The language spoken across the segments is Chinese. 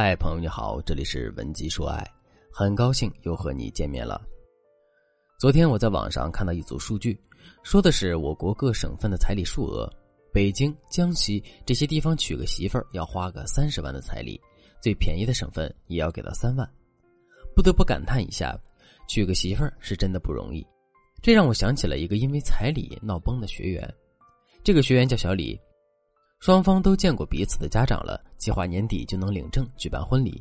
嗨，朋友你好，这里是文姬说爱，很高兴又和你见面了。昨天我在网上看到一组数据，说的是我国各省份的彩礼数额，北京、江西这些地方娶个媳妇儿要花个三十万的彩礼，最便宜的省份也要给到三万，不得不感叹一下，娶个媳妇儿是真的不容易。这让我想起了一个因为彩礼闹崩的学员，这个学员叫小李。双方都见过彼此的家长了，计划年底就能领证举办婚礼。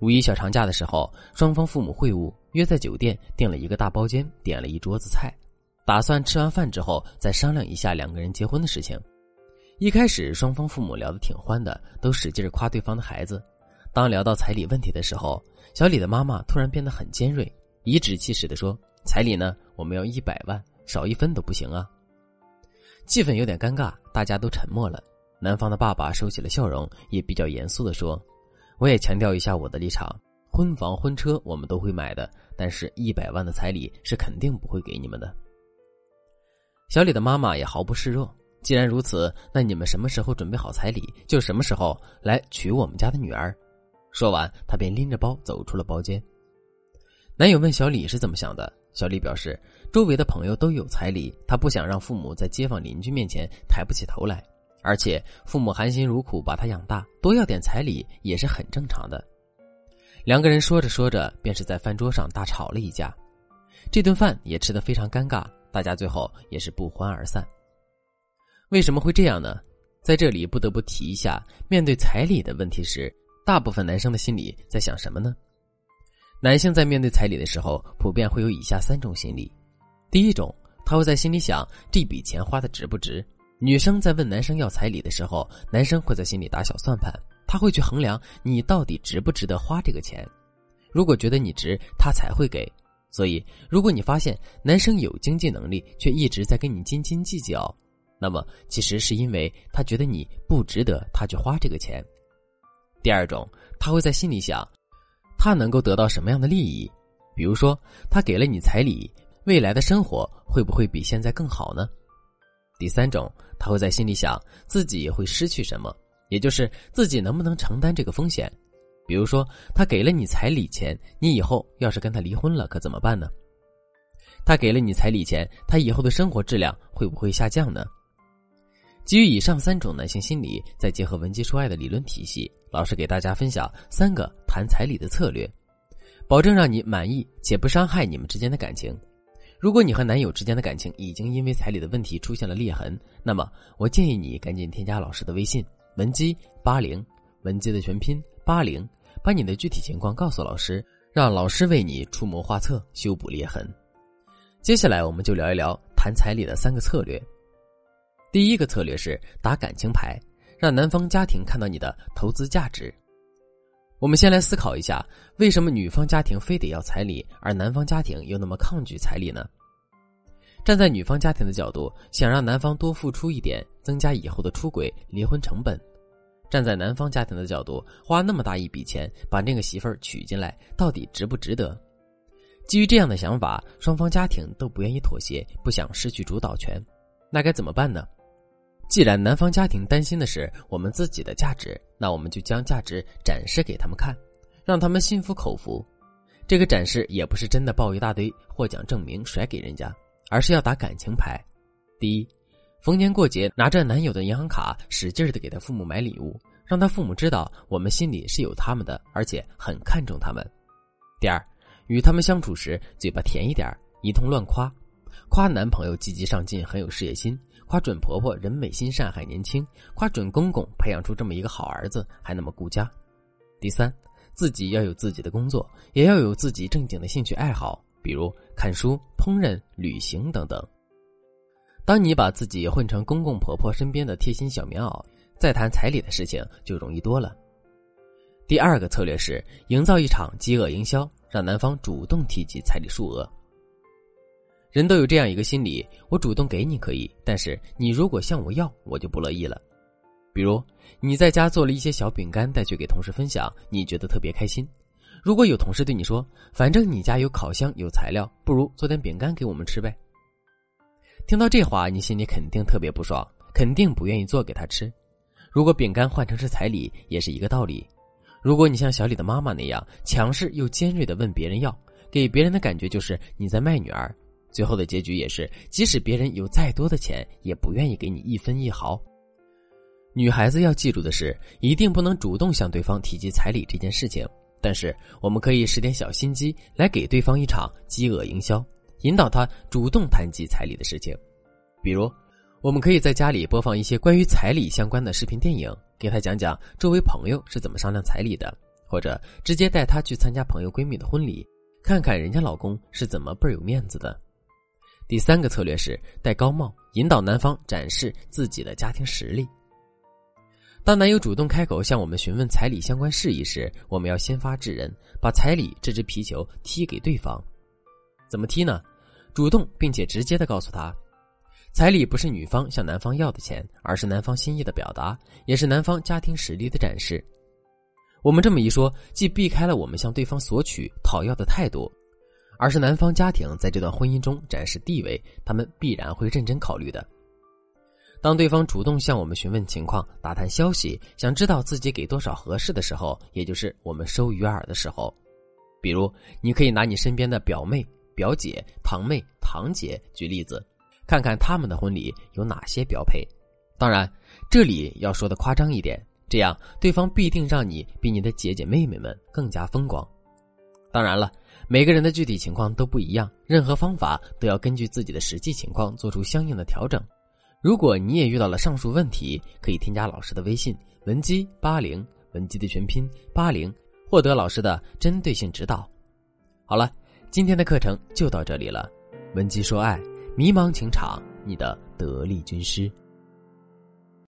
五一小长假的时候，双方父母会晤，约在酒店订了一个大包间，点了一桌子菜，打算吃完饭之后再商量一下两个人结婚的事情。一开始，双方父母聊得挺欢的，都使劲夸对方的孩子。当聊到彩礼问题的时候，小李的妈妈突然变得很尖锐，颐指气使地说：“彩礼呢，我们要一百万，少一分都不行啊！”气氛有点尴尬，大家都沉默了。男方的爸爸收起了笑容，也比较严肃的说：“我也强调一下我的立场，婚房婚车我们都会买的，但是一百万的彩礼是肯定不会给你们的。”小李的妈妈也毫不示弱，既然如此，那你们什么时候准备好彩礼，就什么时候来娶我们家的女儿。说完，他便拎着包走出了包间。男友问小李是怎么想的，小李表示，周围的朋友都有彩礼，他不想让父母在街坊邻居面前抬不起头来。而且父母含辛茹苦把他养大，多要点彩礼也是很正常的。两个人说着说着，便是在饭桌上大吵了一架，这顿饭也吃得非常尴尬，大家最后也是不欢而散。为什么会这样呢？在这里不得不提一下，面对彩礼的问题时，大部分男生的心里在想什么呢？男性在面对彩礼的时候，普遍会有以下三种心理：第一种，他会在心里想这笔钱花的值不值。女生在问男生要彩礼的时候，男生会在心里打小算盘，他会去衡量你到底值不值得花这个钱。如果觉得你值，他才会给。所以，如果你发现男生有经济能力，却一直在跟你斤斤计较，那么其实是因为他觉得你不值得他去花这个钱。第二种，他会在心里想，他能够得到什么样的利益？比如说，他给了你彩礼，未来的生活会不会比现在更好呢？第三种，他会在心里想自己会失去什么，也就是自己能不能承担这个风险。比如说，他给了你彩礼钱，你以后要是跟他离婚了，可怎么办呢？他给了你彩礼钱，他以后的生活质量会不会下降呢？基于以上三种男性心理，再结合文姬说爱的理论体系，老师给大家分享三个谈彩礼的策略，保证让你满意且不伤害你们之间的感情。如果你和男友之间的感情已经因为彩礼的问题出现了裂痕，那么我建议你赶紧添加老师的微信文姬八零，文姬的全拼八零，把你的具体情况告诉老师，让老师为你出谋划策修补裂痕。接下来我们就聊一聊谈彩礼的三个策略。第一个策略是打感情牌，让男方家庭看到你的投资价值。我们先来思考一下，为什么女方家庭非得要彩礼，而男方家庭又那么抗拒彩礼呢？站在女方家庭的角度，想让男方多付出一点，增加以后的出轨、离婚成本；站在男方家庭的角度，花那么大一笔钱把那个媳妇儿娶进来，到底值不值得？基于这样的想法，双方家庭都不愿意妥协，不想失去主导权，那该怎么办呢？既然男方家庭担心的是我们自己的价值，那我们就将价值展示给他们看，让他们心服口服。这个展示也不是真的抱一大堆获奖证明甩给人家，而是要打感情牌。第一，逢年过节拿着男友的银行卡，使劲的给他父母买礼物，让他父母知道我们心里是有他们的，而且很看重他们。第二，与他们相处时嘴巴甜一点，一通乱夸，夸男朋友积极上进，很有事业心。夸准婆婆人美心善还年轻，夸准公公培养出这么一个好儿子还那么顾家。第三，自己要有自己的工作，也要有自己正经的兴趣爱好，比如看书、烹饪、旅行等等。当你把自己混成公公婆婆身边的贴心小棉袄，再谈彩礼的事情就容易多了。第二个策略是营造一场饥饿营销，让男方主动提及彩礼数额。人都有这样一个心理：我主动给你可以，但是你如果向我要，我就不乐意了。比如你在家做了一些小饼干带去给同事分享，你觉得特别开心。如果有同事对你说：“反正你家有烤箱有材料，不如做点饼干给我们吃呗。”听到这话，你心里肯定特别不爽，肯定不愿意做给他吃。如果饼干换成是彩礼，也是一个道理。如果你像小李的妈妈那样强势又尖锐的问别人要，给别人的感觉就是你在卖女儿，最后的结局也是，即使别人有再多的钱，也不愿意给你一分一毫。女孩子要记住的是，一定不能主动向对方提及彩礼这件事情。但是，我们可以使点小心机，来给对方一场饥饿营销，引导他主动谈及彩礼的事情。比如，我们可以在家里播放一些关于彩礼相关的视频电影，给他讲讲周围朋友是怎么商量彩礼的，或者直接带他去参加朋友闺蜜的婚礼，看看人家老公是怎么倍儿有面子的。第三个策略是戴高帽，引导男方展示自己的家庭实力。当男友主动开口向我们询问彩礼相关事宜时，我们要先发制人，把彩礼这只皮球踢给对方。怎么踢呢？主动并且直接的告诉他，彩礼不是女方向男方要的钱，而是男方心意的表达，也是男方家庭实力的展示。我们这么一说，既避开了我们向对方索取讨要的态度，而是男方家庭在这段婚姻中展示地位，他们必然会认真考虑的。当对方主动向我们询问情况、打探消息，想知道自己给多少合适的时候，也就是我们收鱼饵的时候。比如，你可以拿你身边的表妹、表姐、堂妹、堂姐举例子，看看他们的婚礼有哪些标配。当然，这里要说的夸张一点，这样对方必定让你比你的姐姐妹妹们更加风光。当然了，每个人的具体情况都不一样，任何方法都要根据自己的实际情况做出相应的调整。如果你也遇到了上述问题，可以添加老师的微信文姬八零，文姬的全拼八零，获得老师的针对性指导。好了，今天的课程就到这里了。文姬说爱，迷茫情场，你的得力军师。